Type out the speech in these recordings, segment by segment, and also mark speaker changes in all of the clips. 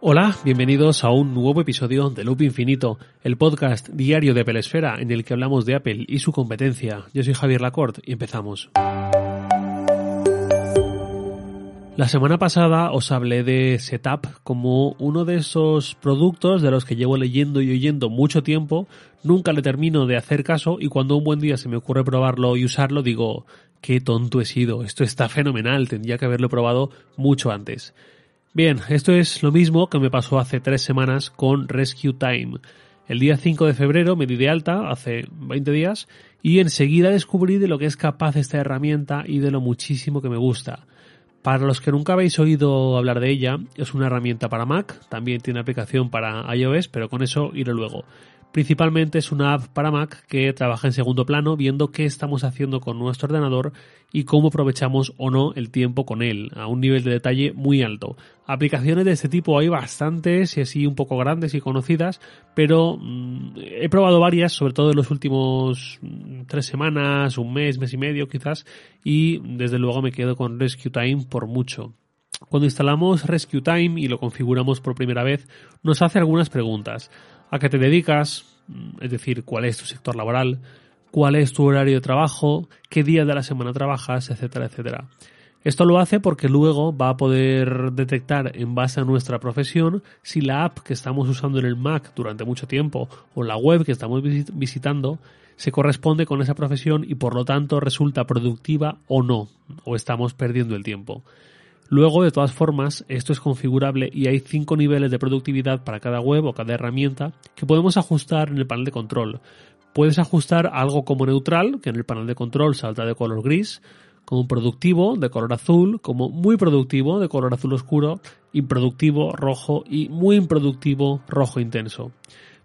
Speaker 1: Hola, bienvenidos a un nuevo episodio de Loop Infinito, el podcast diario de Pelesfera en el que hablamos de Apple y su competencia. Yo soy Javier Lacorte y empezamos. La semana pasada os hablé de Setup como uno de esos productos de los que llevo leyendo y oyendo mucho tiempo, nunca le termino de hacer caso y cuando un buen día se me ocurre probarlo y usarlo digo, qué tonto he sido, esto está fenomenal, tendría que haberlo probado mucho antes. Bien, esto es lo mismo que me pasó hace tres semanas con Rescue Time. El día 5 de febrero me di de alta, hace 20 días, y enseguida descubrí de lo que es capaz esta herramienta y de lo muchísimo que me gusta. Para los que nunca habéis oído hablar de ella, es una herramienta para Mac, también tiene aplicación para iOS, pero con eso iré luego. Principalmente es una app para Mac que trabaja en segundo plano viendo qué estamos haciendo con nuestro ordenador y cómo aprovechamos o no el tiempo con él, a un nivel de detalle muy alto. Aplicaciones de este tipo hay bastantes y así un poco grandes y conocidas, pero mm, he probado varias, sobre todo en los últimos mm, tres semanas, un mes, mes y medio quizás, y desde luego me quedo con Rescue Time por mucho. Cuando instalamos Rescue Time y lo configuramos por primera vez, nos hace algunas preguntas a qué te dedicas, mm, es decir, cuál es tu sector laboral, cuál es tu horario de trabajo, qué día de la semana trabajas, etcétera, etcétera. Esto lo hace porque luego va a poder detectar en base a nuestra profesión si la app que estamos usando en el Mac durante mucho tiempo o la web que estamos visitando se corresponde con esa profesión y por lo tanto resulta productiva o no, o estamos perdiendo el tiempo. Luego, de todas formas, esto es configurable y hay cinco niveles de productividad para cada web o cada herramienta que podemos ajustar en el panel de control. Puedes ajustar algo como neutral, que en el panel de control salta de color gris, como productivo de color azul, como muy productivo de color azul oscuro, improductivo rojo y muy improductivo rojo intenso.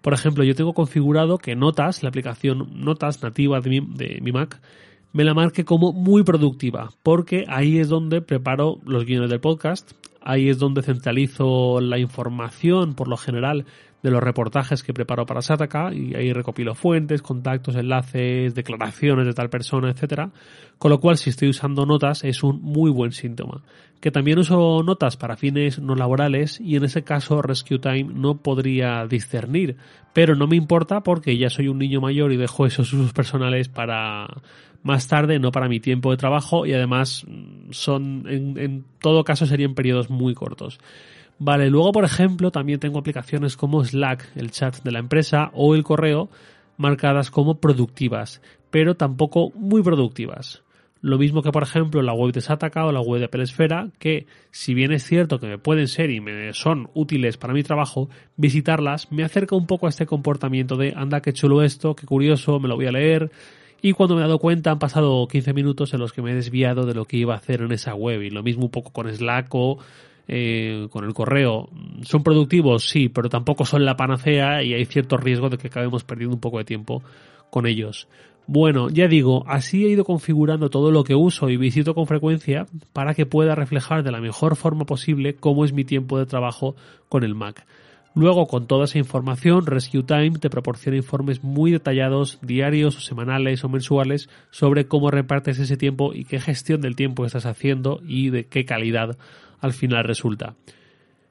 Speaker 1: Por ejemplo, yo tengo configurado que Notas, la aplicación Notas nativa de mi Mac, me la marque como muy productiva, porque ahí es donde preparo los guiones del podcast, ahí es donde centralizo la información por lo general de los reportajes que preparo para Sataka y ahí recopilo fuentes, contactos, enlaces, declaraciones de tal persona, etcétera. Con lo cual, si estoy usando notas, es un muy buen síntoma. Que también uso notas para fines no laborales y en ese caso Rescue Time no podría discernir, pero no me importa porque ya soy un niño mayor y dejo esos usos personales para más tarde, no para mi tiempo de trabajo y además son, en, en todo caso serían periodos muy cortos. Vale, luego por ejemplo también tengo aplicaciones como Slack, el chat de la empresa, o el correo, marcadas como productivas, pero tampoco muy productivas. Lo mismo que por ejemplo la web de Sataka o la web de Pelesfera, que si bien es cierto que me pueden ser y me son útiles para mi trabajo, visitarlas me acerca un poco a este comportamiento de anda que chulo esto, qué curioso, me lo voy a leer, y cuando me he dado cuenta han pasado 15 minutos en los que me he desviado de lo que iba a hacer en esa web y lo mismo un poco con Slack o eh, con el correo. ¿Son productivos? Sí, pero tampoco son la panacea y hay cierto riesgo de que acabemos perdiendo un poco de tiempo con ellos. Bueno, ya digo, así he ido configurando todo lo que uso y visito con frecuencia para que pueda reflejar de la mejor forma posible cómo es mi tiempo de trabajo con el Mac. Luego, con toda esa información, Rescue Time te proporciona informes muy detallados, diarios o semanales o mensuales, sobre cómo repartes ese tiempo y qué gestión del tiempo estás haciendo y de qué calidad al final resulta.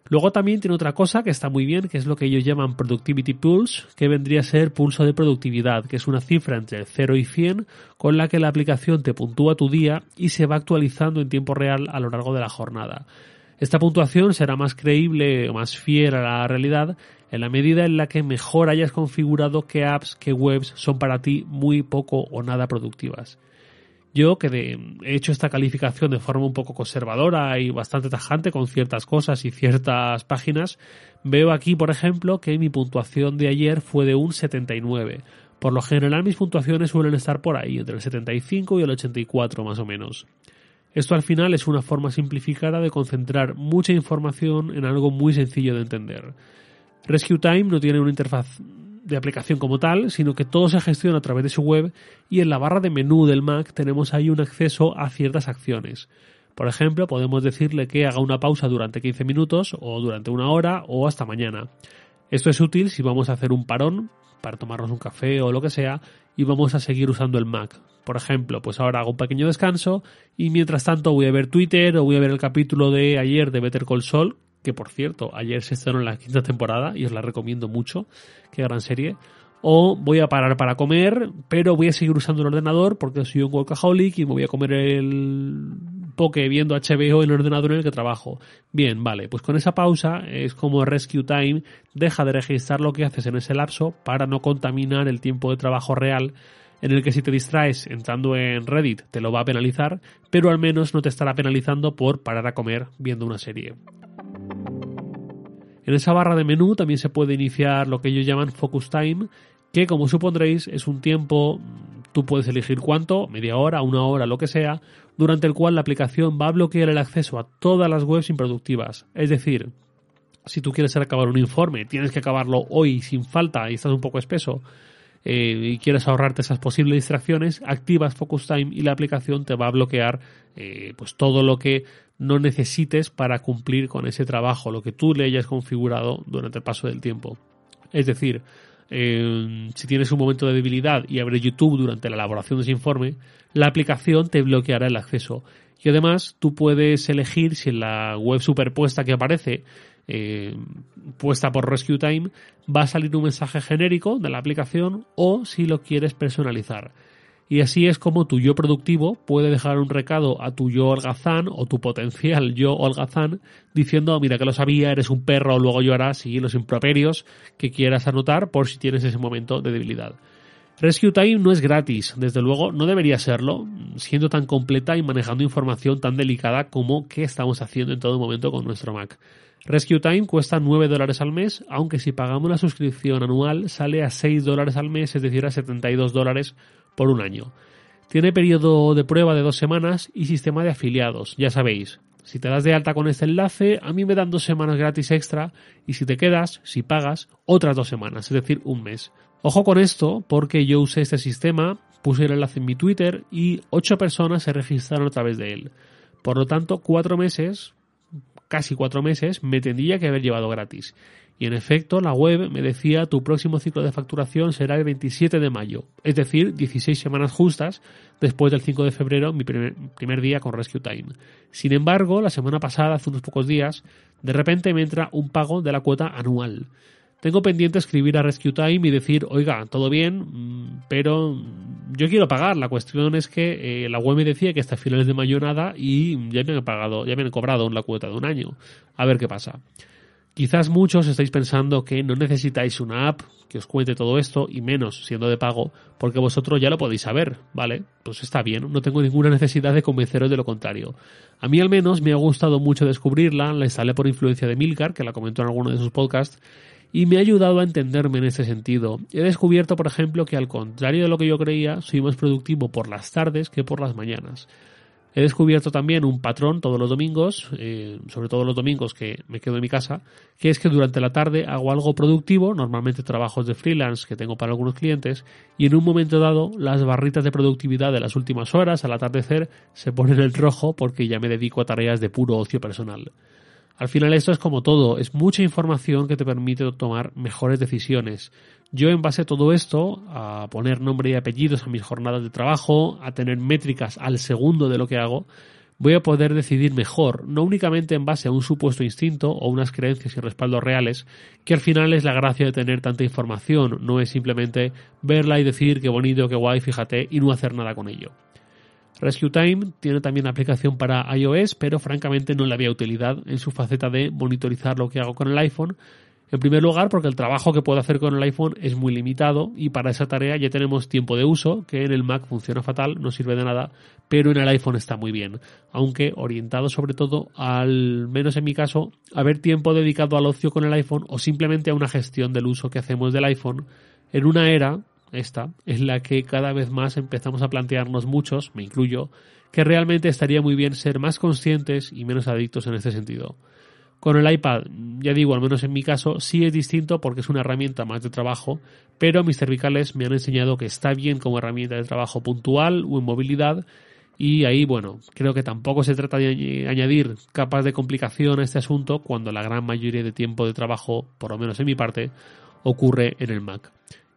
Speaker 1: Luego también tiene otra cosa que está muy bien, que es lo que ellos llaman Productivity Pulse, que vendría a ser pulso de productividad, que es una cifra entre 0 y 100 con la que la aplicación te puntúa tu día y se va actualizando en tiempo real a lo largo de la jornada. Esta puntuación será más creíble o más fiel a la realidad en la medida en la que mejor hayas configurado qué apps, qué webs son para ti muy poco o nada productivas. Yo, que he hecho esta calificación de forma un poco conservadora y bastante tajante con ciertas cosas y ciertas páginas, veo aquí, por ejemplo, que mi puntuación de ayer fue de un 79. Por lo general mis puntuaciones suelen estar por ahí, entre el 75 y el 84 más o menos. Esto al final es una forma simplificada de concentrar mucha información en algo muy sencillo de entender. Rescue Time no tiene una interfaz de aplicación como tal, sino que todo se gestiona a través de su web y en la barra de menú del Mac tenemos ahí un acceso a ciertas acciones. Por ejemplo, podemos decirle que haga una pausa durante 15 minutos o durante una hora o hasta mañana. Esto es útil si vamos a hacer un parón para tomarnos un café o lo que sea y vamos a seguir usando el Mac. Por ejemplo, pues ahora hago un pequeño descanso y mientras tanto voy a ver Twitter o voy a ver el capítulo de ayer de Better Call Saul, que por cierto, ayer se estrenó en la quinta temporada y os la recomiendo mucho, qué gran serie. O voy a parar para comer, pero voy a seguir usando el ordenador porque soy un workaholic y me voy a comer el poke viendo HBO en el ordenador en el que trabajo. Bien, vale, pues con esa pausa es como Rescue Time deja de registrar lo que haces en ese lapso para no contaminar el tiempo de trabajo real en el que si te distraes entrando en Reddit te lo va a penalizar, pero al menos no te estará penalizando por parar a comer viendo una serie. En esa barra de menú también se puede iniciar lo que ellos llaman Focus Time, que como supondréis es un tiempo, tú puedes elegir cuánto, media hora, una hora, lo que sea, durante el cual la aplicación va a bloquear el acceso a todas las webs improductivas. Es decir, si tú quieres acabar un informe, tienes que acabarlo hoy sin falta y estás un poco espeso, eh, y quieres ahorrarte esas posibles distracciones, activas Focus Time y la aplicación te va a bloquear eh, pues todo lo que no necesites para cumplir con ese trabajo, lo que tú le hayas configurado durante el paso del tiempo. Es decir, eh, si tienes un momento de debilidad y abres YouTube durante la elaboración de ese informe, la aplicación te bloqueará el acceso. Y además tú puedes elegir si en la web superpuesta que aparece, eh, puesta por Rescue Time, va a salir un mensaje genérico de la aplicación o si lo quieres personalizar. Y así es como tu yo productivo puede dejar un recado a tu yo holgazán o tu potencial yo holgazán diciendo, mira que lo sabía, eres un perro, luego llorarás y los improperios que quieras anotar por si tienes ese momento de debilidad. Rescue Time no es gratis, desde luego no debería serlo, siendo tan completa y manejando información tan delicada como que estamos haciendo en todo momento con nuestro Mac. Rescue Time cuesta 9 dólares al mes, aunque si pagamos la suscripción anual sale a 6 dólares al mes, es decir, a 72 dólares por un año. Tiene periodo de prueba de dos semanas y sistema de afiliados, ya sabéis. Si te das de alta con este enlace, a mí me dan dos semanas gratis extra y si te quedas, si pagas, otras dos semanas, es decir, un mes. Ojo con esto, porque yo usé este sistema, puse el enlace en mi Twitter y ocho personas se registraron a través de él. Por lo tanto, cuatro meses, casi cuatro meses, me tendría que haber llevado gratis. Y en efecto, la web me decía tu próximo ciclo de facturación será el 27 de mayo, es decir, 16 semanas justas después del 5 de febrero, mi primer, primer, día con Rescue Time. Sin embargo, la semana pasada, hace unos pocos días, de repente me entra un pago de la cuota anual. Tengo pendiente escribir a Rescue Time y decir, oiga, todo bien, mm, pero yo quiero pagar. La cuestión es que eh, la web me decía que hasta finales de mayo nada y ya me han pagado, ya me han cobrado la cuota de un año. A ver qué pasa. Quizás muchos estáis pensando que no necesitáis una app que os cuente todo esto y menos siendo de pago, porque vosotros ya lo podéis saber, ¿vale? Pues está bien, no tengo ninguna necesidad de convenceros de lo contrario. A mí al menos me ha gustado mucho descubrirla, la instalé por influencia de Milcar, que la comentó en alguno de sus podcasts, y me ha ayudado a entenderme en ese sentido. He descubierto, por ejemplo, que al contrario de lo que yo creía, soy más productivo por las tardes que por las mañanas. He descubierto también un patrón todos los domingos, eh, sobre todo los domingos que me quedo en mi casa, que es que durante la tarde hago algo productivo, normalmente trabajos de freelance que tengo para algunos clientes, y en un momento dado las barritas de productividad de las últimas horas al atardecer se ponen en rojo porque ya me dedico a tareas de puro ocio personal. Al final esto es como todo, es mucha información que te permite tomar mejores decisiones. Yo en base a todo esto, a poner nombre y apellidos a mis jornadas de trabajo, a tener métricas al segundo de lo que hago, voy a poder decidir mejor, no únicamente en base a un supuesto instinto o unas creencias y respaldos reales, que al final es la gracia de tener tanta información, no es simplemente verla y decir qué bonito, qué guay, fíjate, y no hacer nada con ello. Rescue Time tiene también aplicación para iOS, pero francamente no le había utilidad en su faceta de monitorizar lo que hago con el iPhone. En primer lugar, porque el trabajo que puedo hacer con el iPhone es muy limitado y para esa tarea ya tenemos tiempo de uso, que en el Mac funciona fatal, no sirve de nada, pero en el iPhone está muy bien, aunque orientado sobre todo, al menos en mi caso, a ver tiempo dedicado al ocio con el iPhone o simplemente a una gestión del uso que hacemos del iPhone en una era esta, es la que cada vez más empezamos a plantearnos muchos, me incluyo, que realmente estaría muy bien ser más conscientes y menos adictos en este sentido. Con el iPad, ya digo, al menos en mi caso, sí es distinto porque es una herramienta más de trabajo, pero mis cervicales me han enseñado que está bien como herramienta de trabajo puntual o en movilidad, y ahí, bueno, creo que tampoco se trata de añadir capas de complicación a este asunto cuando la gran mayoría de tiempo de trabajo, por lo menos en mi parte, ocurre en el Mac.